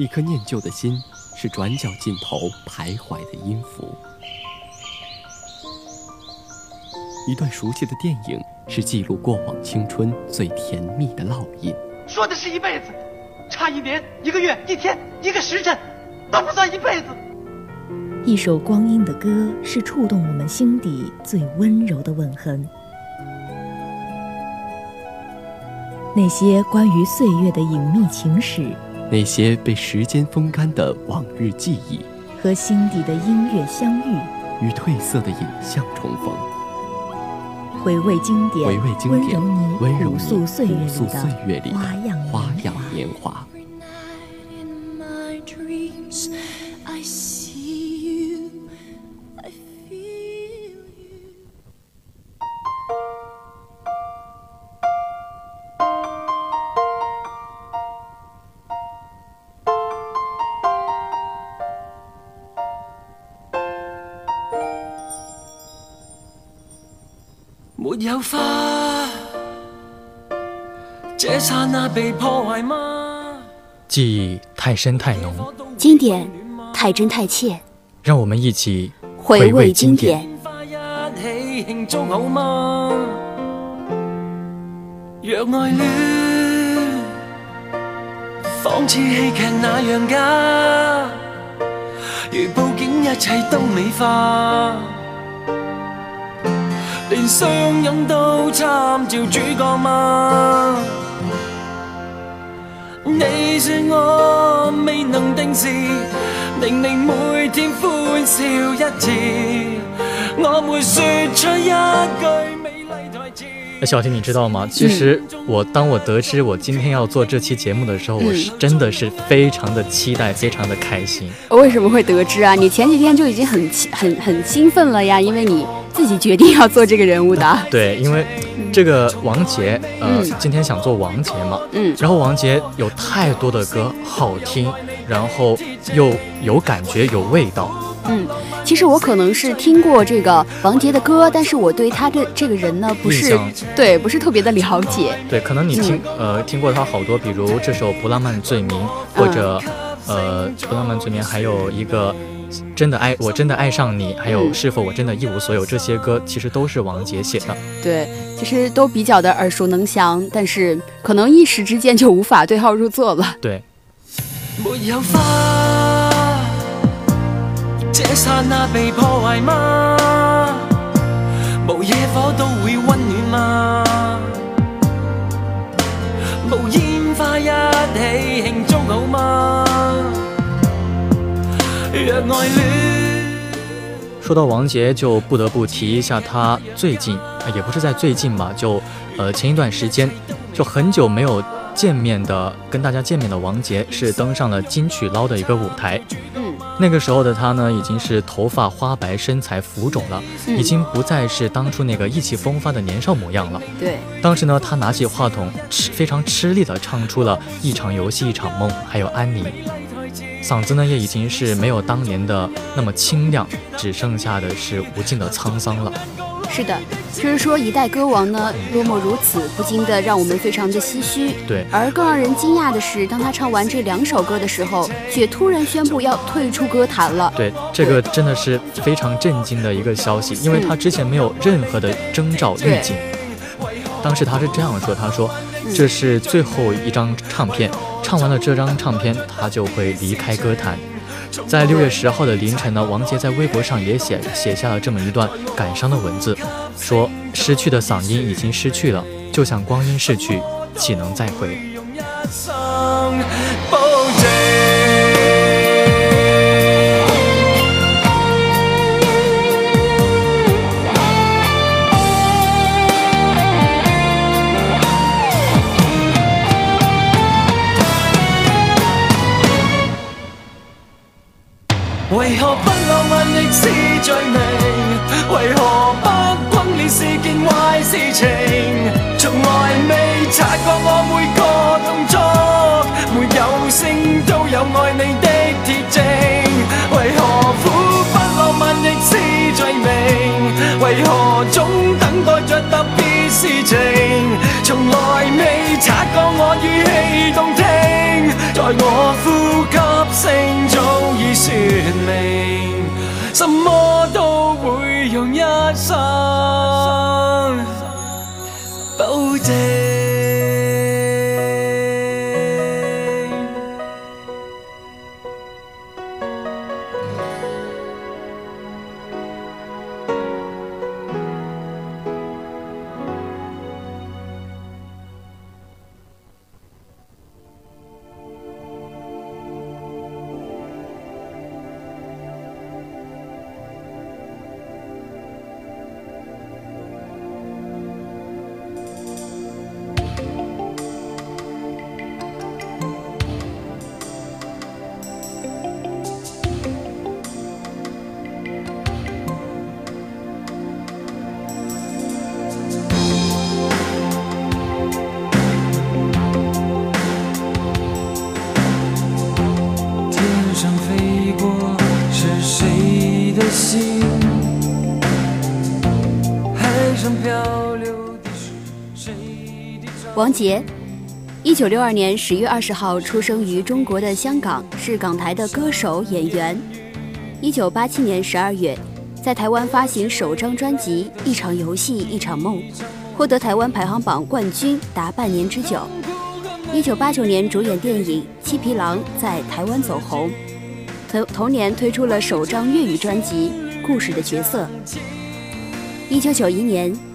一颗念旧的心，是转角尽头徘徊的音符。一段熟悉的电影，是记录过往青春最甜蜜的烙印。说的是一辈子，差一年、一个月、一天、一个时辰，都不算一辈子。一首光阴的歌，是触动我们心底最温柔的吻痕。那些关于岁月的隐秘情史，那些被时间风干的往日记忆，和心底的音乐相遇，与褪色的影像重逢。回味经典，回味经典，温柔你，朴素岁月里的花样年华。记忆太深太浓，经典太真太切，让我们一起回味经典。起庆祝好吗？若爱恋，仿似戏剧那样假，如布景，一切都美化。连相拥都参照主角吗？你说我未能定时，明明每天欢笑一次，我没说出一句。小婷，你知道吗？其实我当我得知我今天要做这期节目的时候，我是真的是非常的期待，非常的开心。为什么会得知啊？你前几天就已经很很很兴奋了呀，因为你自己决定要做这个人物的。对，因为这个王杰，呃，今天想做王杰嘛，嗯，然后王杰有太多的歌好听，然后又有感觉，有味道。嗯，其实我可能是听过这个王杰的歌，但是我对他的这个人呢，不是对，不是特别的了解。对，可能你听呃听过他好多，比如这首《不浪漫罪名》，或者呃《不浪漫罪名》，还有一个真的爱，我真的爱上你，还有是否我真的一无所有，这些歌其实都是王杰写的。对，其实都比较的耳熟能详，但是可能一时之间就无法对号入座了。对。这刹那被破坏吗？无野火都会温暖吗？无烟花一起庆祝好吗？若爱恋。说到王杰，就不得不提一下他最近，也不是在最近吧，就呃前一段时间，就很久没有见面的，跟大家见面的王杰是登上了金曲捞的一个舞台。那个时候的他呢，已经是头发花白，身材浮肿了，已经不再是当初那个意气风发的年少模样了。对，当时呢，他拿起话筒，吃非常吃力地唱出了一场游戏一场梦，还有安妮，嗓子呢也已经是没有当年的那么清亮，只剩下的是无尽的沧桑了。是的，就是说一代歌王呢落寞如此，不禁的让我们非常的唏嘘。对，而更让人惊讶的是，当他唱完这两首歌的时候，却突然宣布要退出歌坛了。对，这个真的是非常震惊的一个消息，因为他之前没有任何的征兆预警。当时他是这样说：“他说这是最后一张唱片，唱完了这张唱片，他就会离开歌坛。”在六月十号的凌晨呢，王杰在微博上也写写下了这么一段感伤的文字，说：“失去的嗓音已经失去了，就像光阴逝去，岂能再回？”罪名？为何不轰烈是件坏事情？从来未察觉我每个动作，没有声都有爱你的铁证。为何苦不浪漫亦是罪名？为何总等待着特别事情？从来未察觉我语气动听，在我呼吸声早已。说明，什么都会用一生保证。王杰，一九六二年十月二十号出生于中国的香港，是港台的歌手、演员。一九八七年十二月，在台湾发行首张专辑《一场游戏一场梦》，获得台湾排行榜冠军达半年之久。一九八九年主演电影《七匹狼》在台湾走红，同同年推出了首张粤语专辑《故事的角色》。一九九一年。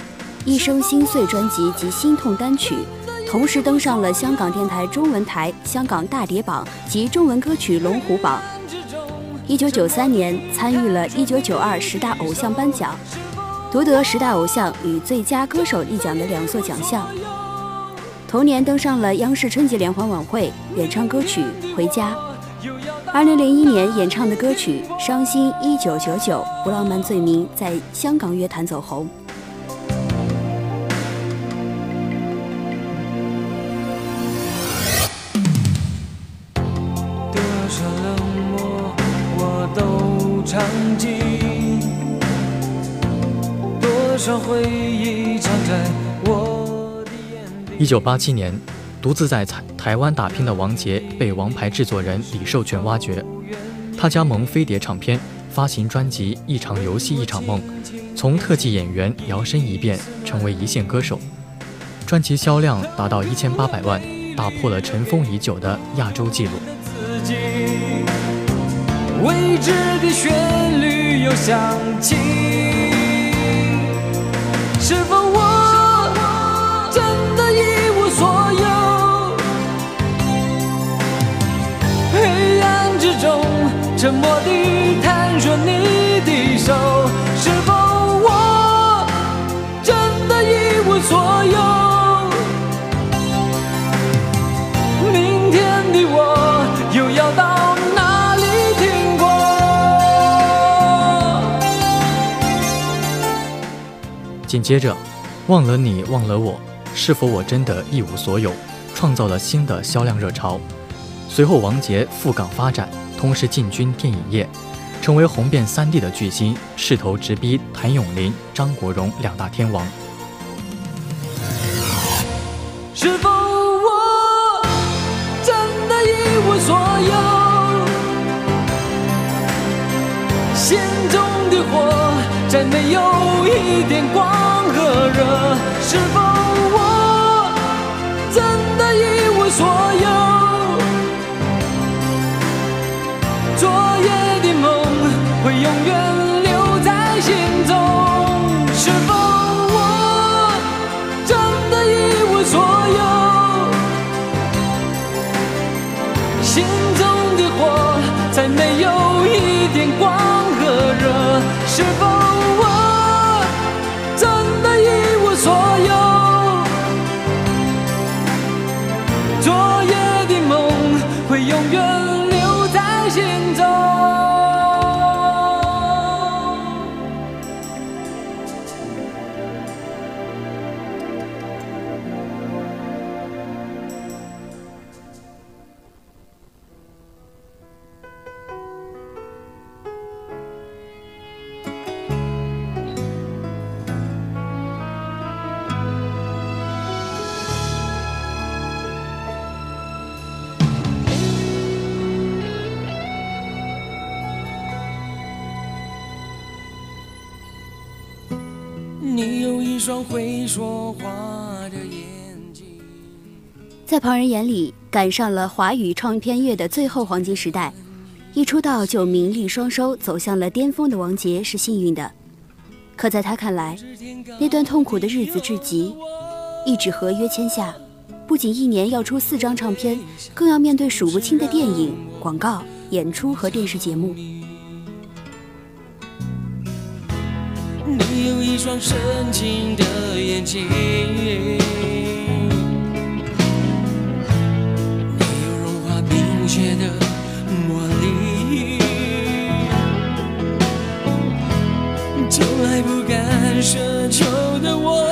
一生心碎专辑及心痛单曲，同时登上了香港电台中文台香港大碟榜及中文歌曲龙虎榜。一九九三年参与了一九九二十大偶像颁奖，夺得十大偶像与最佳歌手一奖的两座奖项。同年登上了央视春节联欢晚会，演唱歌曲《回家》。二零零一年演唱的歌曲《伤心一九九九》不浪漫罪名在香港乐坛走红。一九八七年，独自在台湾打拼的王杰被王牌制作人李寿全挖掘，他加盟飞碟唱片，发行专辑《一场游戏一场梦》，从特技演员摇身一变成为一线歌手，专辑销量达到一千八百万，打破了尘封已久的亚洲纪录。未知的旋律又响起。是否我真的一无所有？黑暗之中，沉默地探索你的手。紧接着。忘了你，忘了我，是否我真的一无所有？创造了新的销量热潮。随后，王杰赴港发展，同时进军电影业，成为红遍三地的巨星，势头直逼谭咏麟、张国荣两大天王。是否我真的一无所有？心中的火，再没有一点光。热，是否我真的一无所有？昨夜的梦会永远留在心中。是否我真的一无所有？心中的火再没有一点光和热。是否？一双会说话的眼睛。在旁人眼里，赶上了华语唱片乐的最后黄金时代，一出道就名利双收，走向了巅峰的王杰是幸运的。可在他看来，那段痛苦的日子至极，一纸合约签下，不仅一年要出四张唱片，更要面对数不清的电影、广告、演出和电视节目。一双深情的眼睛，你有融化冰雪的魔力，从来不敢奢求的我，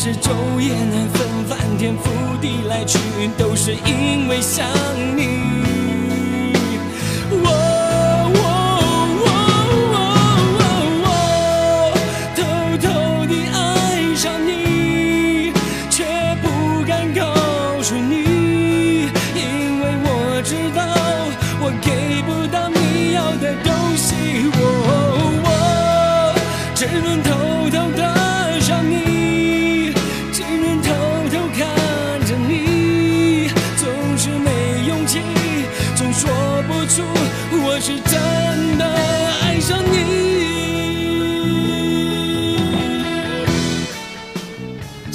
是昼夜难分，翻天覆地来去，都是因为想你。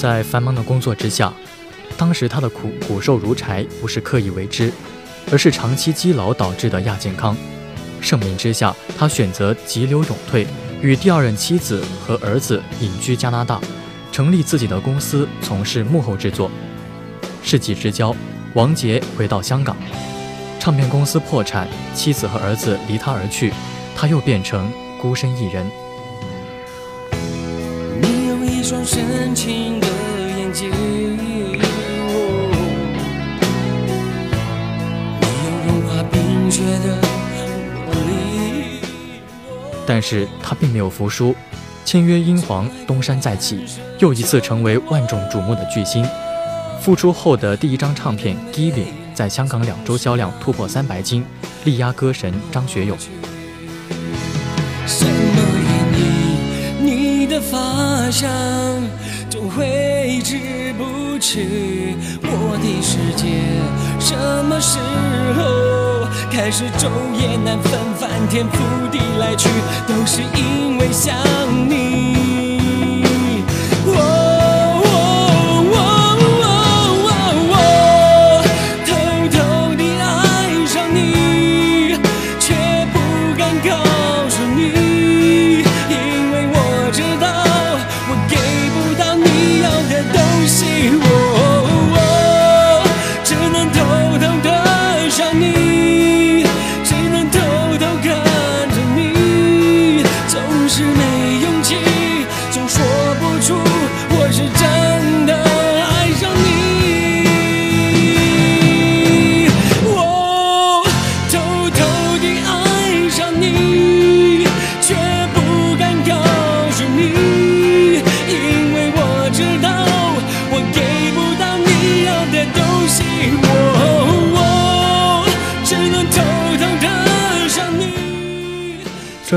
在繁忙的工作之下，当时他的苦骨瘦如柴不是刻意为之，而是长期积劳导致的亚健康。盛名之下，他选择急流勇退，与第二任妻子和儿子隐居加拿大，成立自己的公司，从事幕后制作。世纪之交，王杰回到香港，唱片公司破产，妻子和儿子离他而去，他又变成孤身一人。双深情的眼睛，你有融化冰雪的魔力。但是他并没有服输，签约英皇，东山再起，又一次成为万众瞩目的巨星。复出后的第一张唱片《Giving》在香港两周销量突破三百斤，力压歌神张学友。想？总挥之不去。我的世界什么时候开始昼夜难分，翻天覆地来去，都是因为想你。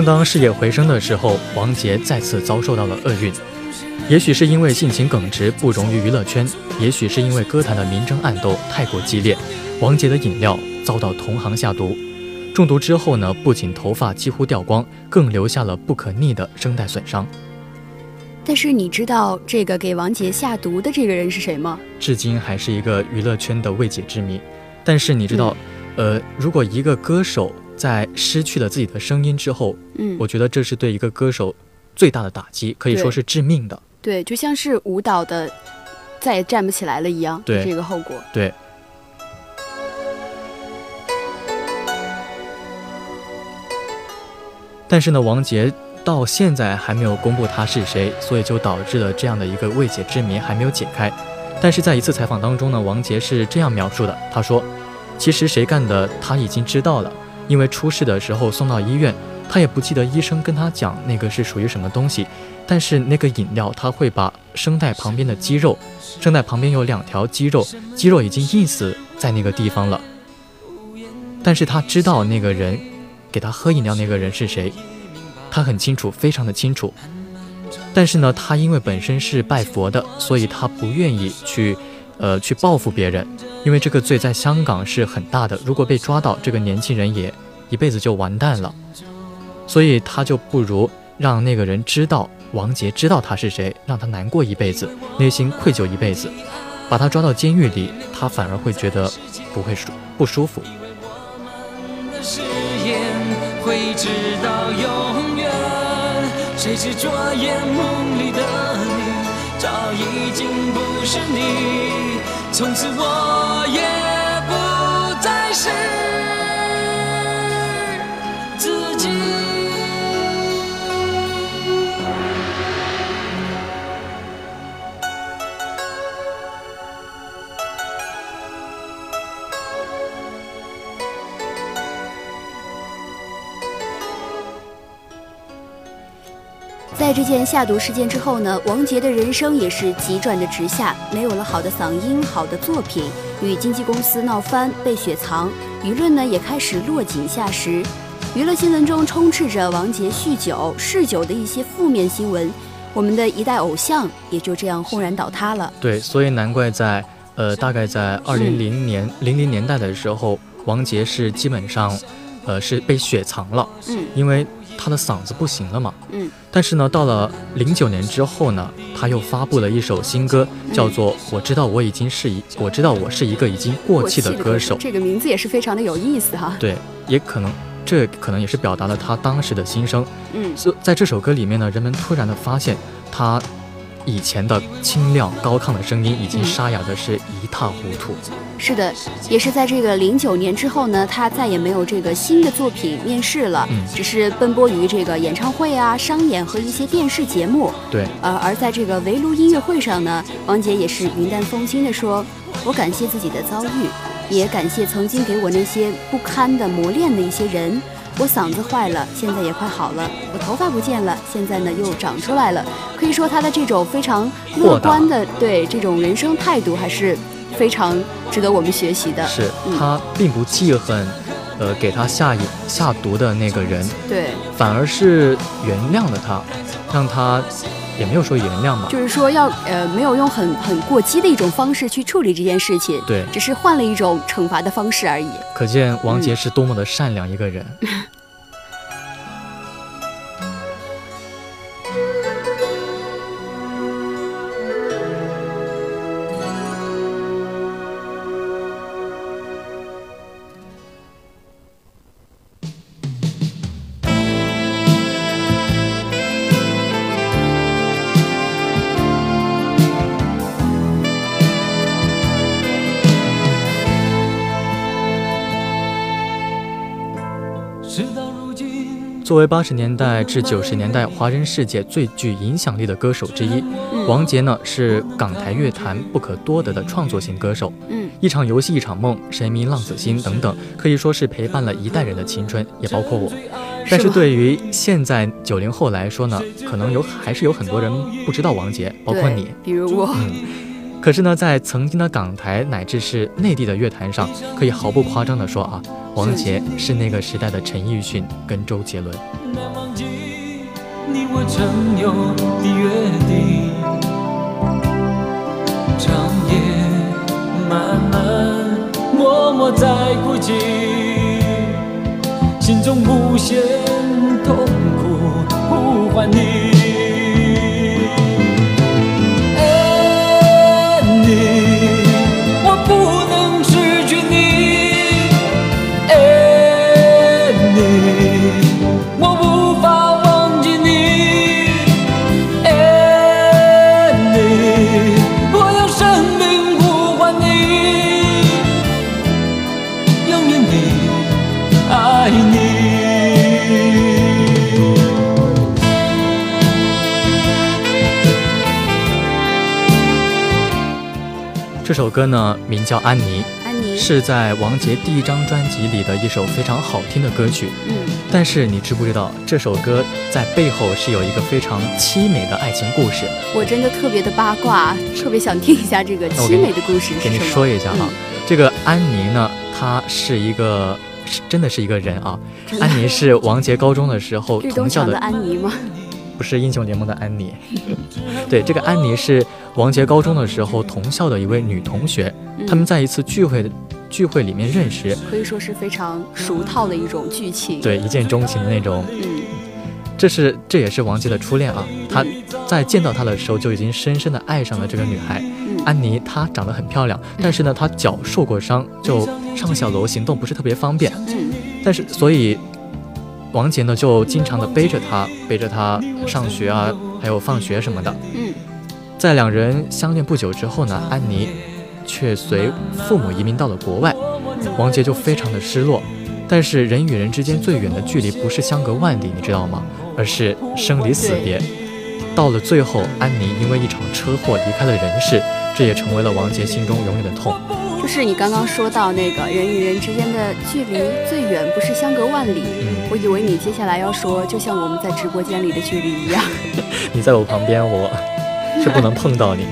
当事业回升的时候，王杰再次遭受到了厄运。也许是因为性情耿直不容于娱乐圈，也许是因为歌坛的明争暗斗太过激烈，王杰的饮料遭到同行下毒。中毒之后呢，不仅头发几乎掉光，更留下了不可逆的声带损伤。但是你知道这个给王杰下毒的这个人是谁吗？至今还是一个娱乐圈的未解之谜。但是你知道，呃，如果一个歌手在失去了自己的声音之后，嗯，我觉得这是对一个歌手最大的打击，可以说是致命的。对，就像是舞蹈的再也站不起来了一样，对这个后果。对。但是呢，王杰到现在还没有公布他是谁，所以就导致了这样的一个未解之谜还没有解开。但是在一次采访当中呢，王杰是这样描述的：他说，其实谁干的他已经知道了，因为出事的时候送到医院，他也不记得医生跟他讲那个是属于什么东西，但是那个饮料他会把声带旁边的肌肉，声带旁边有两条肌肉，肌肉已经硬死在那个地方了，但是他知道那个人给他喝饮料那个人是谁，他很清楚，非常的清楚，但是呢，他因为本身是拜佛的，所以他不愿意去。呃，去报复别人，因为这个罪在香港是很大的。如果被抓到，这个年轻人也一辈子就完蛋了。所以他就不如让那个人知道，王杰知道他是谁，让他难过一辈子，内心愧疚一辈子，把他抓到监狱里，他反而会觉得不会舒不舒服。谁知昨夜梦里的你，早已经不是你。从此我也不再是自己。在这件下毒事件之后呢，王杰的人生也是急转的直下，没有了好的嗓音、好的作品，与经纪公司闹翻，被雪藏，舆论呢也开始落井下石，娱乐新闻中充斥着王杰酗酒、嗜酒的一些负面新闻，我们的一代偶像也就这样轰然倒塌了。对，所以难怪在呃，大概在二零零年零零年代的时候，王杰是基本上，呃，是被雪藏了，嗯，因为。他的嗓子不行了嘛？嗯，但是呢，到了零九年之后呢，他又发布了一首新歌，叫做《我知道我已经是一我知道我是一个已经过气的歌手》。这个名字也是非常的有意思哈。对，也可能这可能也是表达了他当时的心声。嗯，所在这首歌里面呢，人们突然的发现他。以前的清亮高亢的声音已经沙哑的是一塌糊涂。是的，也是在这个零九年之后呢，他再也没有这个新的作品面世了，只是奔波于这个演唱会啊、商演和一些电视节目。对，呃，而在这个围炉音乐会上呢，王杰也是云淡风轻地说：“我感谢自己的遭遇，也感谢曾经给我那些不堪的磨练的一些人。”我嗓子坏了，现在也快好了。我头发不见了，现在呢又长出来了。可以说他的这种非常乐观的对这种人生态度，还是非常值得我们学习的。是他并不记恨，呃，给他下饮下毒的那个人，对，反而是原谅了他，让他。也没有说原谅吧，就是说要呃没有用很很过激的一种方式去处理这件事情，对，只是换了一种惩罚的方式而已。可见王杰是多么的善良一个人。作为八十年代至九十年代华人世界最具影响力的歌手之一，王杰呢是港台乐坛不可多得的创作型歌手。嗯，一场游戏一场梦，神明浪子心等等，可以说是陪伴了一代人的青春，也包括我。但是对于现在九零后来说呢，可能有还是有很多人不知道王杰，包括你，比如我。可是呢，在曾经的港台乃至是内地的乐坛上，可以毫不夸张地说啊，王杰是那个时代的陈奕迅跟周杰伦。难忘记你我曾有的约定，长夜漫漫，默默在哭泣，心中无限首歌呢，名叫《安妮》。安妮是在王杰第一张专辑里的一首非常好听的歌曲。嗯，但是你知不知道这首歌在背后是有一个非常凄美的爱情故事？我真的特别的八卦，特别想听一下这个凄美的故事是给你说一下哈，这个安妮呢，她是一个是真的是一个人啊。安妮是王杰高中的时候同校的安妮吗？不是英雄联盟的安妮，对，这个安妮是王杰高中的时候同校的一位女同学，他们在一次聚会的聚会里面认识，可以说是非常熟套的一种剧情，对，一见钟情的那种。嗯，这是这也是王杰的初恋啊，他在见到她的时候就已经深深的爱上了这个女孩，安妮。她长得很漂亮，但是呢，她脚受过伤，就上小楼行动不是特别方便，嗯，但是所以。王杰呢，就经常的背着她，背着她上学啊，还有放学什么的。嗯，在两人相恋不久之后呢，安妮却随父母移民到了国外，王杰就非常的失落。但是人与人之间最远的距离不是相隔万里，你知道吗？而是生离死别。到了最后，安妮因为一场车祸离开了人世，这也成为了王杰心中永远的痛。就是你刚刚说到那个人与人之间的距离最远不是相隔万里，我以为你接下来要说，就像我们在直播间里的距离一样。你在我旁边，我是不能碰到你。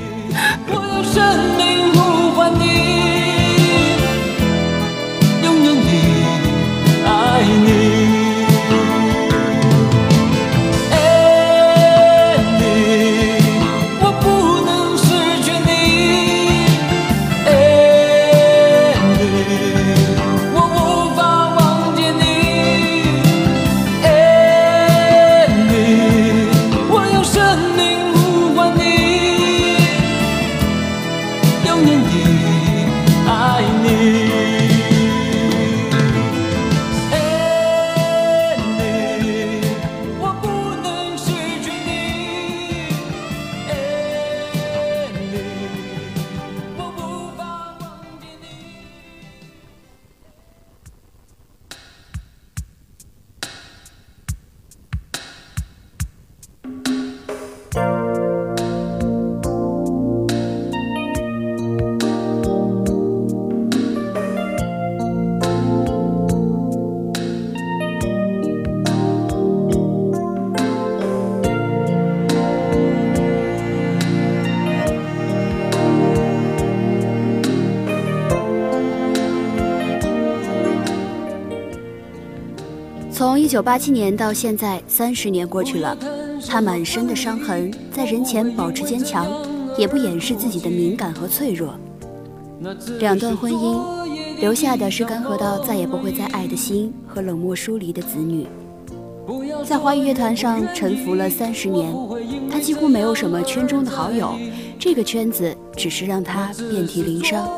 九八七年到现在，三十年过去了，他满身的伤痕，在人前保持坚强，也不掩饰自己的敏感和脆弱。两段婚姻留下的是干涸到再也不会再爱的心和冷漠疏离的子女。在华语乐坛上沉浮了三十年，他几乎没有什么圈中的好友，这个圈子只是让他遍体鳞伤。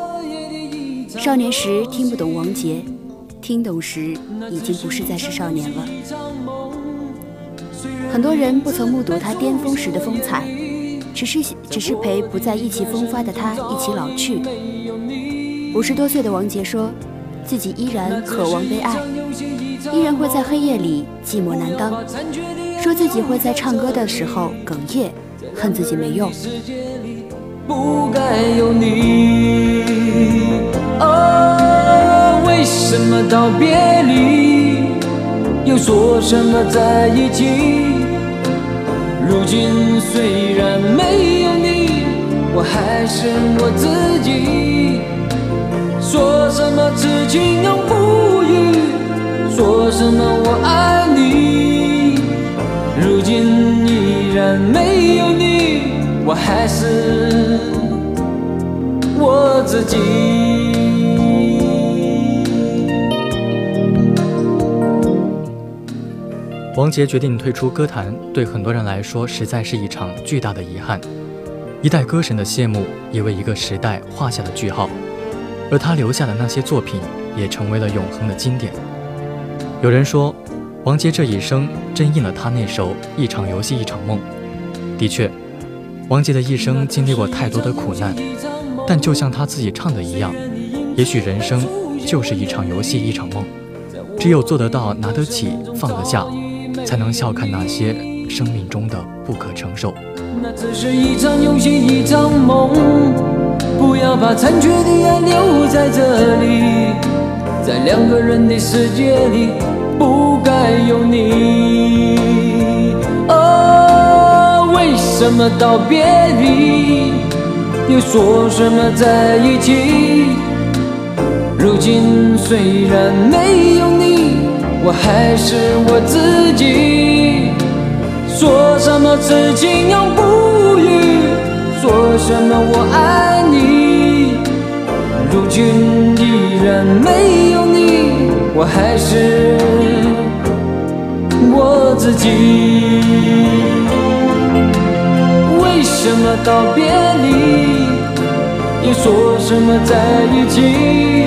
少年时听不懂王杰。听懂时，已经不是再是少年了。很多人不曾目睹他巅峰时的风采，只是只是陪不再意气风发的他一起老去。五十多岁的王杰说，自己依然渴望被爱，依然会在黑夜里寂寞难当，说自己会在唱歌的时候哽咽，恨自己没用。不该有你。什么道别离，又说什么在一起？如今虽然没有你，我还是我自己。说什么痴情永不渝，说什么我爱你。如今依然没有你，我还是我自己。王杰决定退出歌坛，对很多人来说实在是一场巨大的遗憾。一代歌神的谢幕，也为一个时代画下了句号。而他留下的那些作品，也成为了永恒的经典。有人说，王杰这一生真应了他那首《一场游戏一场梦》。的确，王杰的一生经历过太多的苦难，但就像他自己唱的一样，也许人生就是一场游戏一场梦，只有做得到拿得起放得下。才能笑看那些生命中的不可承受。那只是一场游戏，一场梦。不要把残缺的爱留在这里，在两个人的世界里不该有你。哦，为什么道别离，又说什么在一起？如今虽然没有你，我还是我自己。说什么此情永不渝，说什么我爱你。如今依然没有你，我还是我自己。为什么道别离，又说什么在一起？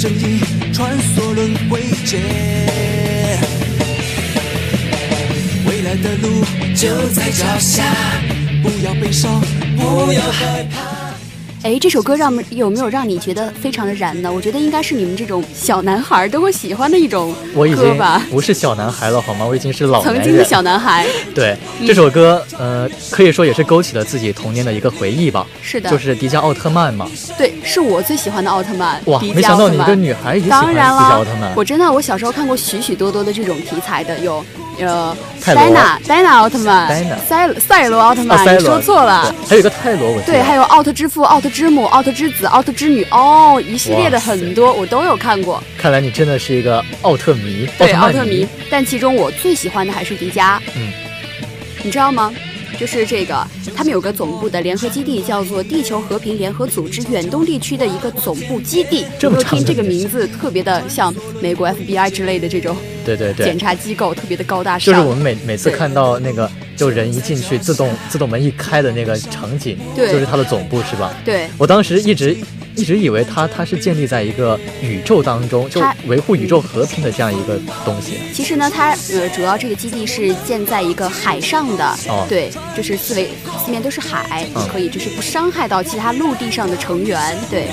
身影穿梭轮回间？未来的路就在脚下，不要悲伤，不要害怕。哎，这首歌让有没有让你觉得非常的燃呢？我觉得应该是你们这种小男孩都会喜欢的一种我已经歌吧。不是小男孩了，好吗？我已经是老。曾经的小男孩，对这首歌，呃，可以说也是勾起了自己童年的一个回忆吧。是的，就是迪迦奥特曼嘛。对，是我最喜欢的奥特曼。哇，没想到你一个女孩也喜欢迪当然了迦奥特曼，。我真的，我小时候看过许许多多的这种题材的，有呃，泰罗戴娜戴娜奥特曼，赛赛罗奥特曼，你说错了。还有一个泰罗，我对，还有奥特之父、奥特之母、奥特之子、奥特之女，哦，一系列的很多我都有看过。看来你真的是一个奥特迷，对，奥特迷，但其中我最喜欢的还是迪迦。嗯，你知道吗？就是这个，他们有个总部的联合基地，叫做地球和平联合组织远东地区的一个总部基地。有没有这么听这个名字特别的像美国 FBI 之类的这种对对对检，查机构，特别的高大上就上。是我们每每次看到那个就人一进去自动自动门一开的那个场景，对就是它的总部是吧？对我当时一直一直以为它它是建立在一个宇宙当中，就维护宇宙和平的这样一个东西。其实呢，它呃主要这个基地是建在一个海上的，哦对，就是四围四面都是海，嗯可以就是不伤害到其他陆地上的成员，对。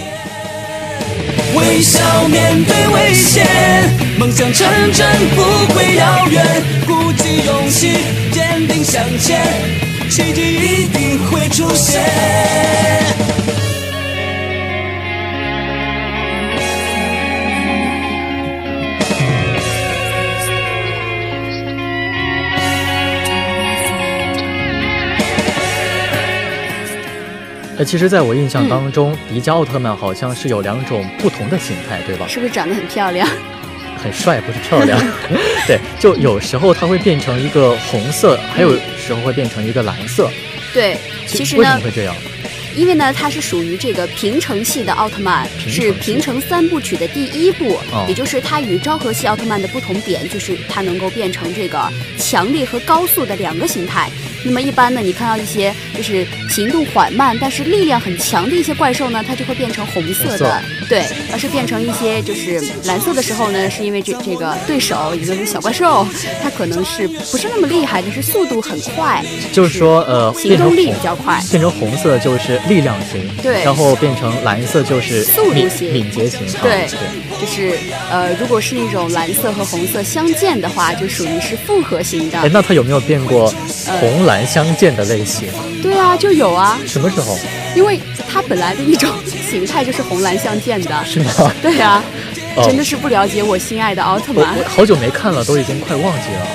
微笑面对危险，梦想成真不会遥远，鼓起勇气，坚定向前，奇迹一定会出现。呃，其实，在我印象当中，迪迦奥特曼好像是有两种不同的形态，对吧？是不是长得很漂亮？很帅，不是漂亮。对，就有时候它会变成一个红色，还有时候会变成一个蓝色。对，其实呢为什么，会这样？因为呢，它是属于这个平成系的奥特曼，平是平成三部曲的第一部，哦也就是它与昭和系奥特曼的不同点，就是它能够变成这个强力和高速的两个形态。那么一般呢，你看到一些就是行动缓慢但是力量很强的一些怪兽呢，它就会变成红色的，对，而是变成一些就是蓝色的时候呢，是因为这这个对手，也就是小怪兽，它可能是不是那么厉害，但是速度很快，就是说，呃，行动力比较快。变成红色就是力量型，对。然后变成蓝色就是敏速度型。敏捷型，啊对对，就是呃，如果是那种蓝色和红色相间的话，就属于是复合型的。哎，。那它有没有变过呃红蓝相间的类型？对啊，就有啊，什么时候？因为它本来的一种形态就是红蓝相间的。是吗？对啊，哦真的是不了解我心爱的奥特曼我。好久没看了，都已经快忘记了。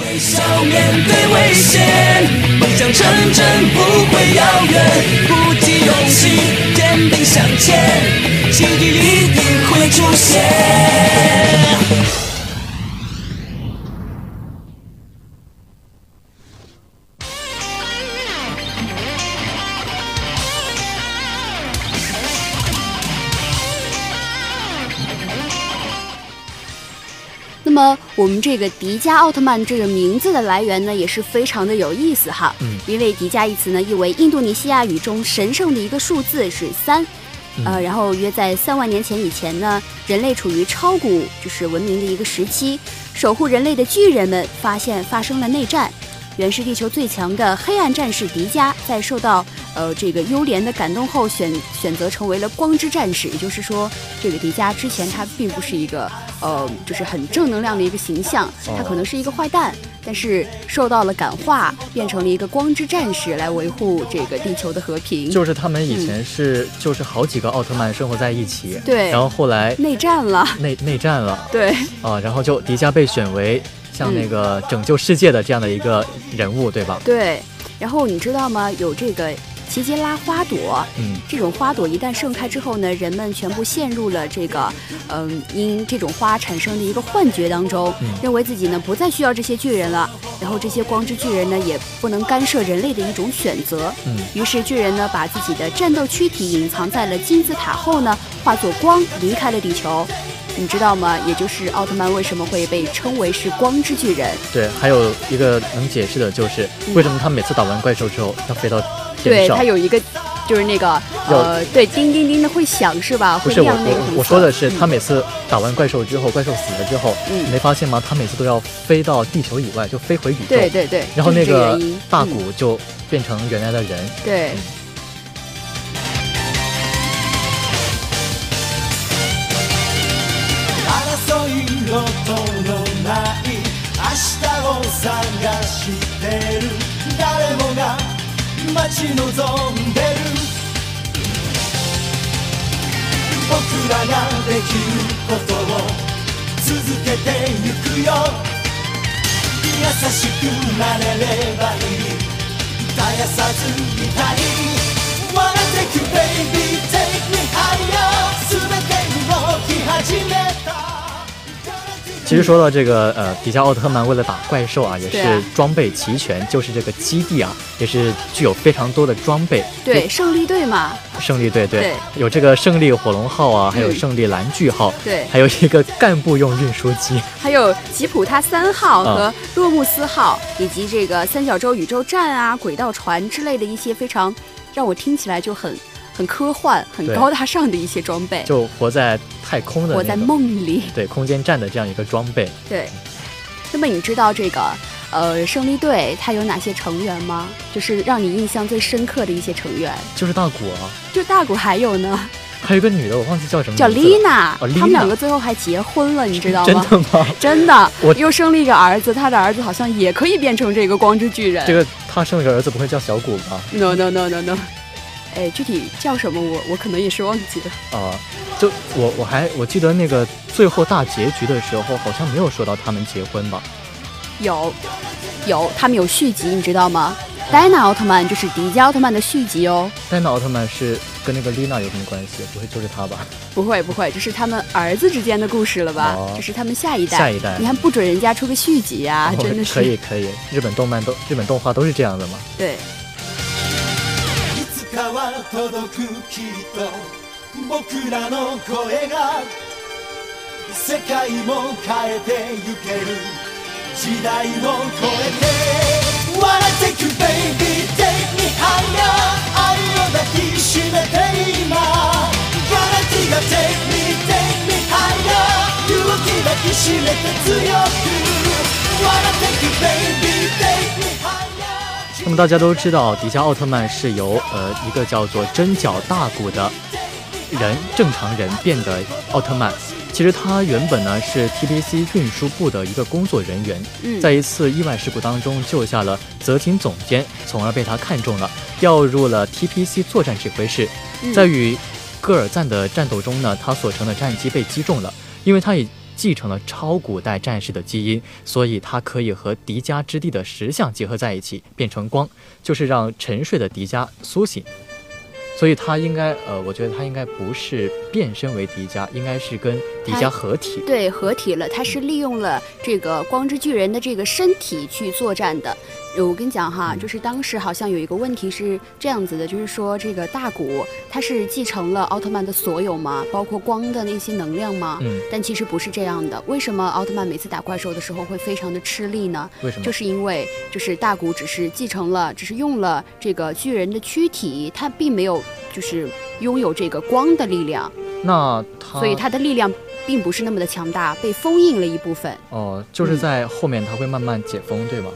微笑面对危险，梦想成真不会遥远，鼓起勇气，坚定向前，奇迹一定会出现。那么我们这个迪迦奥特曼这个名字的来源呢，也是非常的有意思哈。嗯，因为迪迦一词呢，意为印度尼西亚语中神圣的一个数字是三。呃，然后约在三万年前以前呢，人类处于超古就是文明的一个时期，守护人类的巨人们发现发生了内战。原是地球最强的黑暗战士迪迦，在受到呃这个幽莲的感动后，选选择成为了光之战士。也就是说，这个迪迦之前他并不是一个呃就是很正能量的一个形象，他可能是一个坏蛋，但是受到了感化，变成了一个光之战士，来维护这个地球的和平。就是他们以前是就是好几个奥特曼生活在一起，对，然后后来内战了，内内战了，对，啊，然后就迪迦被选为。像那个拯救世界的这样的一个人物，对吧？对。然后你知道吗？有这个奇杰拉花朵，嗯，这种花朵一旦盛开之后呢，人们全部陷入了这个，嗯，因这种花产生的一个幻觉当中，认为自己呢不再需要这些巨人了。然后这些光之巨人呢也不能干涉人类的一种选择。嗯。于是巨人呢把自己的战斗躯体隐藏在了金字塔后呢，化作光离开了地球。你知道吗？也就是奥特曼为什么会被称为是光之巨人？对，还有一个能解释的就是为什么他每次打完怪兽之后要飞到天上？对他有一个，就是那个呃，对，叮叮叮的会响是吧？不是我我我说的是他每次打完怪兽之后，怪兽死了之后，你没发现吗？他每次都要飞到地球以外，就飞回宇宙。对对对。然后那个大古就变成原来的人。对。のしてる誰もが待ち望んでる。僕らができることを続けてゆくよ。優しくなれればいい。絶やさずいたい。Wanna take you baby take me higher 全て動き始めた。其实说到这个，呃，迪迦奥特曼为了打怪兽啊，也是装备齐全，就是这个基地啊，也是具有非常多的装备。对，胜利队嘛。胜利队，对，有这个胜利火龙号啊，还有胜利蓝巨号，对，还有一个干部用运输机，还有吉普他三号和洛穆斯号，以及这个三角洲宇宙站啊、轨道船之类的一些非常让我听起来就很。很科幻、很高大上的一些装备，就活在太空的，活在梦里。对，空间站的这样一个装备。对。那么你知道这个呃胜利队它有哪些成员吗？就是让你印象最深刻的一些成员。就是大古啊。就大古还有呢。还有一个女的，我忘记叫什么。叫丽娜。哦，他们两个最后还结婚了，你知道吗？真的吗？真的。我又生了一个儿子，他的儿子好像也可以变成这个光之巨人。这个他生了个儿子，不会叫小谷吧？No No No No No。哎，具体叫什么我我可能也是忘记了啊。就我我还我记得那个最后大结局的时候，好像没有说到他们结婚吧？有，有，他们有续集，你知道吗？戴娜奥特曼就是迪迦奥特曼的续集哦。戴娜奥特曼是跟那个丽娜有什么关系？不会就是他吧？不会不会，这是他们儿子之间的故事了吧？这是他们下一代。下一代，你还不准人家出个续集呀？真的是可以可以，日本动漫都日本动画都是这样的嘛？对。かは届くきっと僕らの声が世界も変えてゆける時代を超えて Wanna take baby take me higher 愛を抱きしめて今 Gonna take me take me higher 勇気抱きしめて強く Wanna take baby take me higher 那么大家都知道，迪迦奥特曼是由呃一个叫做真脚大古的人正常人变的奥特曼。其实他原本呢是 TPC 运输部的一个工作人员，在一次意外事故当中救下了泽廷总监，从而被他看中了，调入了 TPC 作战指挥室。在与戈尔赞的战斗中呢，他所乘的战机被击中了，因为他已。继承了超古代战士的基因，所以它可以和迪迦之地的石像结合在一起，变成光，就是让沉睡的迪迦苏醒。所以它应该，呃，我觉得它应该不是变身为迪迦，应该是跟迪迪迦合体。对，合体了，他是利用了这个光之巨人的这个身体去作战的。呃我跟你讲哈，就是当时好像有一个问题是这样子的，就是说这个大古他是继承了奥特曼的所有吗？包括光的那些能量吗？嗯，但其实不是这样的。为什么奥特曼每次打怪兽的时候会非常的吃力呢？为什么？就是因为就是大古只是继承了，只是用了这个巨人的躯体，他并没有就是拥有这个光的力量，那他所以他的力量并不是那么的强大，被封印了一部分。哦，就是在后面他会慢慢解封，对吧？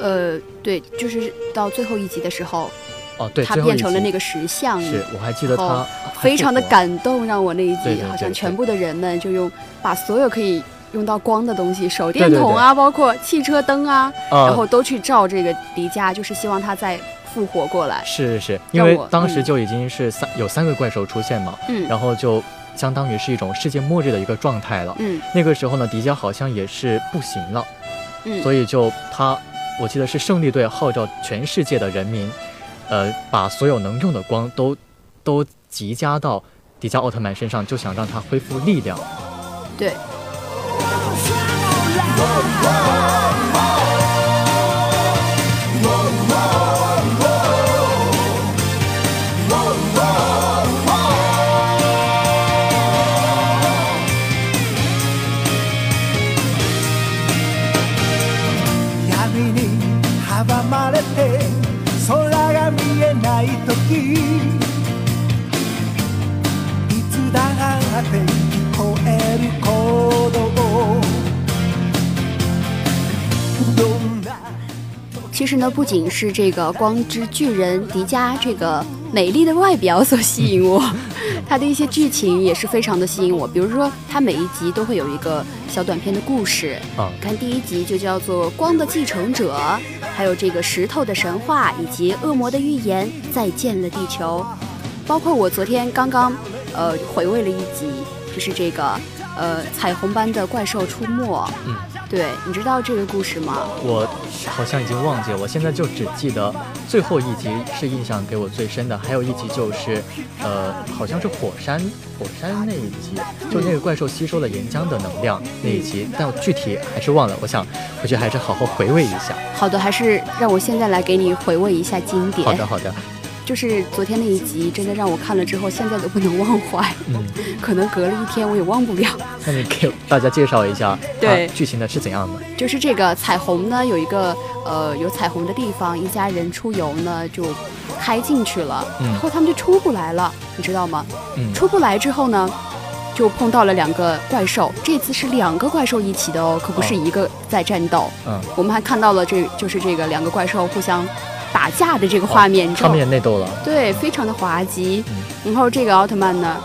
呃，对，就是到最后一集的时候，哦，对，他变成了那个石像，是我还记得他非常的感动，让我那一集好像全部的人们就用把所有可以用到光的东西，手电筒啊，包括汽车灯啊，啊。然后都去照这个迪迦，就是希望他再复活过来。是是是，因为当时就已经是三、有三个怪兽出现嘛，嗯。然后就相当于是一种世界末日的一个状态了。嗯。那个时候呢，迪迦好像也是不行了，嗯，所以就他，我记得是胜利队号召全世界的人民，呃，把所有能用的光都都集加到迪迦奥特曼身上，就想让他恢复力量。对。其实呢，不仅是这个光之巨人迪迦这个美丽的外表所吸引我，它的一些剧情也是非常的吸引我。比如说，它每一集都会有一个小短片的故事。啊看第一集就叫做《光的继承者》，还有这个石头的神话以及恶魔的预言，再见了地球。包括我昨天刚刚呃回味了一集，就是这个呃彩虹般的怪兽出没。嗯，对，你知道这个故事吗？我好像已经忘记了，我现在就只记得最后一集是印象给我最深的，还有一集就是，呃，好像是火山火山那一集，就那个怪兽吸收了岩浆的能量那一集，但我具体还是忘了，我想回去还是好好回味一下。好的，还是让我现在来给你回味一下经典。好的，好的，就是昨天那一集，真的让我看了之后，现在都不能忘怀。嗯，可能隔了一天我也忘不了。那你给大家介绍一下，对剧情呢是怎样的？就是这个彩虹呢，有一个呃有彩虹的地方，一家人出游呢就开进去了，嗯然后他们就出不来了，你知道吗？嗯，出不来之后呢，就碰到了两个怪兽，这次是两个怪兽一起的哦，可不是哦一个在战斗。嗯，我们还看到了这就是这个两个怪兽互相打架的这个画面，你知道场？面内斗了。对，非常的滑稽。嗯然后这个奥特曼呢，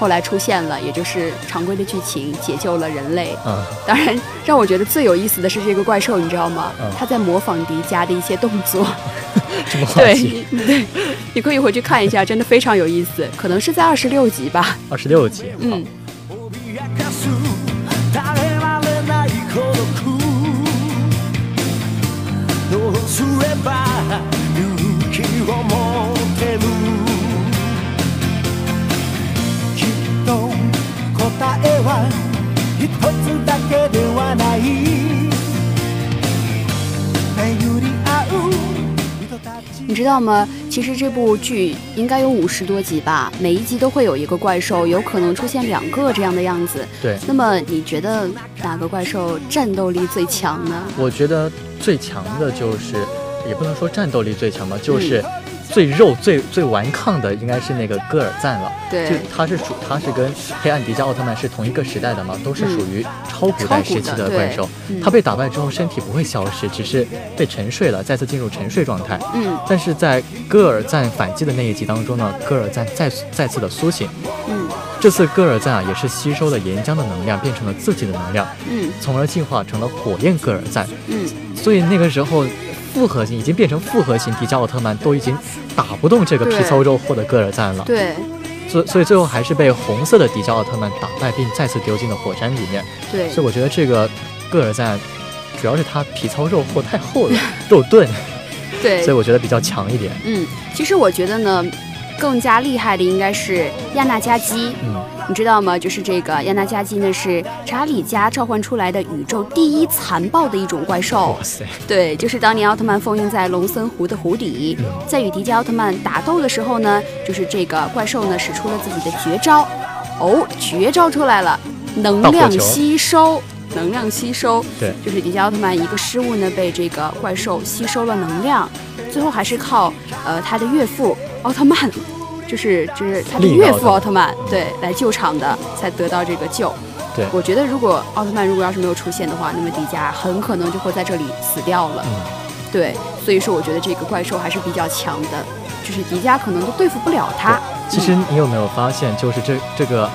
后来出现了，也就是常规的剧情，解救了人类。嗯，当然，让我觉得最有意思的是这个怪兽，你知道吗？嗯他在模仿迪迦的一些动作。这么 对，你可以回去看一下，真的非常有意思。可能是在二十六集吧。二十六集，嗯，知道吗？其实这部剧应该有五十多集吧，每一集都会有一个怪兽，有可能出现两个这样的样子。对，那么你觉得哪个怪兽战斗力最强呢？我觉得最强的就是，也不能说战斗力最强吧，就是嗯最肉、最最顽抗的，应该是那个戈尔赞了。对就他是属，他是跟黑暗迪迦奥特曼是同一个时代的嘛，都是属于超古代时期的怪兽。他被打败之后，身体不会消失，只是被沉睡了，再次进入沉睡状态。嗯但是在戈尔赞反击的那一集当中呢，戈尔赞再再次的苏醒。嗯这次戈尔赞啊，也是吸收了岩浆的能量，变成了自己的能量，嗯从而进化成了火焰戈尔赞。嗯，所以那个时候，复合型已经变成复合型迪迦奥特曼，都已经打不动这个皮糙肉厚的戈尔赞了。对所所以最后还是被红色的迪迦奥特曼打败，并再次丢进了火山里面。对所以我觉得这个戈尔赞，主要是他皮糙肉厚太厚了，肉盾，对所以。我觉得比较强一点。嗯，其实我觉得呢，更加厉害的应该是亚纳加基。嗯，你知道吗？就是这个亚纳加基呢，是查理家召唤出来的宇宙第一残暴的一种怪兽哇。塞，对，就是当年奥特曼封印在龙森湖的湖底，在与迪迦奥特曼打斗的时候呢，就是这个怪兽呢使出了自己的绝招，哦，绝招出来了，能量吸收，能量吸收，对就是迪迦奥特曼一个失误呢，被这个怪兽吸收了能量，最后还是靠呃他的岳父奥特曼，就是就是他的岳父奥特曼，对，来救场的，才得到这个救。对我觉得如果奥特曼如果要是没有出现的话，那么迪迦很可能就会在这里死掉了。嗯对，所以说我觉得这个怪兽还是比较强的，就是迪迦可能都对付不了他。其实你有没有发现，就是这这个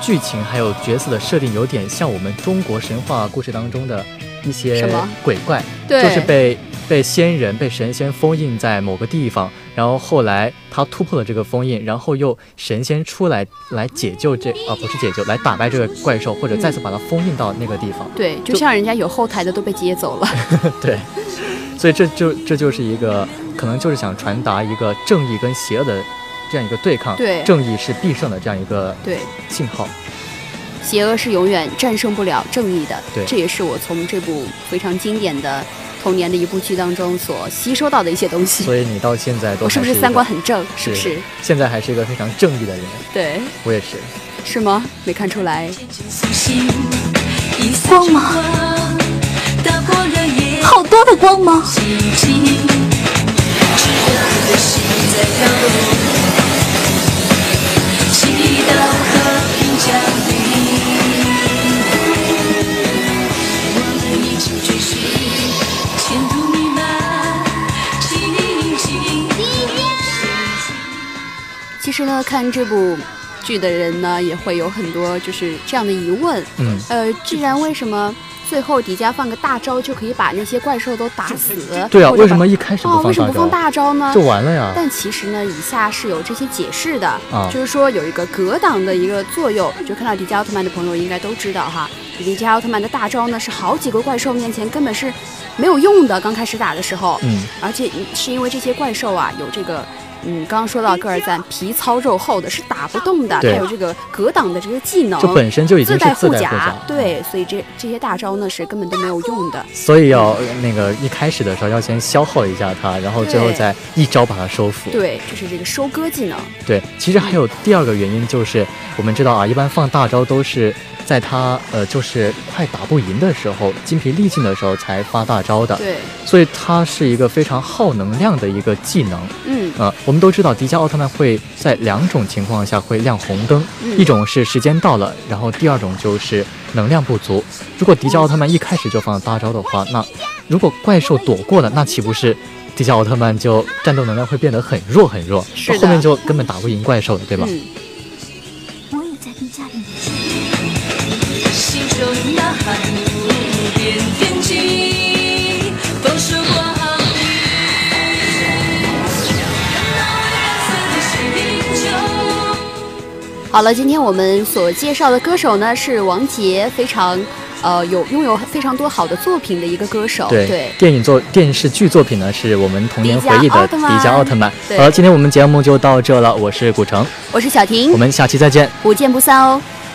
剧情还有角色的设定，有点像我们中国神话故事当中的一些什么鬼怪，对就是被被仙人、被神仙封印在某个地方，然后后来他突破了这个封印，然后又神仙出来来解救这啊不是解救，来打败这个怪兽，或者再次把它封印到那个地方。对，就像人家有后台的都被接走了。对，所以这就这就是一个可能就是想传达一个正义跟邪恶的这样一个对抗，对正义是必胜的这样一个对，信号。邪恶是永远战胜不了正义的。对这也是我从这部非常经典的童年的一部剧当中所吸收到的一些东西。所以你到现在都我是不是三观很正？是不是？现在还是一个非常正义的人，对，我也是。是吗？没看出来。光芒，好多的光芒。其实呢，看这部剧的人呢，也会有很多就是这样的疑问。嗯，呃，既然为什么最后迪迦放个大招就可以把那些怪兽都打死？对啊，为什么一开始哦，不放大招？为什么不放大招呢？就完了呀。但其实呢，以下是有这些解释的，啊就是说有一个格挡的一个作用，就看到迪迦奥特曼的朋友应该都知道哈，迪迦奥特曼的大招呢是好几个怪兽面前根本是没有用的，刚开始打的时候，嗯，而且是因为这些怪兽啊有这个。嗯，刚刚说到戈尔赞皮糙肉厚的，是打不动的。还有这个格挡的这个技能，就本身就已经自带护甲对，所以这这些大招呢是根本都没有用的。所以要那个一开始的时候要先消耗一下它，然后最后再一招把它收服。对，就是这个收割技能。对，其实还有第二个原因，就是我们知道啊，一般放大招都是在他呃，就是快打不赢的时候，精疲力尽的时候才发大招的。对，所以它是一个非常耗能量的一个技能。嗯，呃，我们都知道迪迦奥特曼会在两种情况下会亮红灯，嗯一种是时间到了，然后第二种就是能量不足。如果迪迦奥特曼一开始就放大招的话，那如果怪兽躲过了，那岂不是迪迦奥特曼就战斗能量会变得很弱很弱？是后面就根本打不赢怪兽了，对吧？嗯，好了，今天我们所介绍的歌手呢是王杰，非常呃有拥有非常多好的作品的一个歌手。对，电影作电视剧作品呢是我们童年回忆的迪迪迦奥特曼好了，今天我们节目就到这了，我是古城，我是小婷我，们下期再见。不见不散哦。「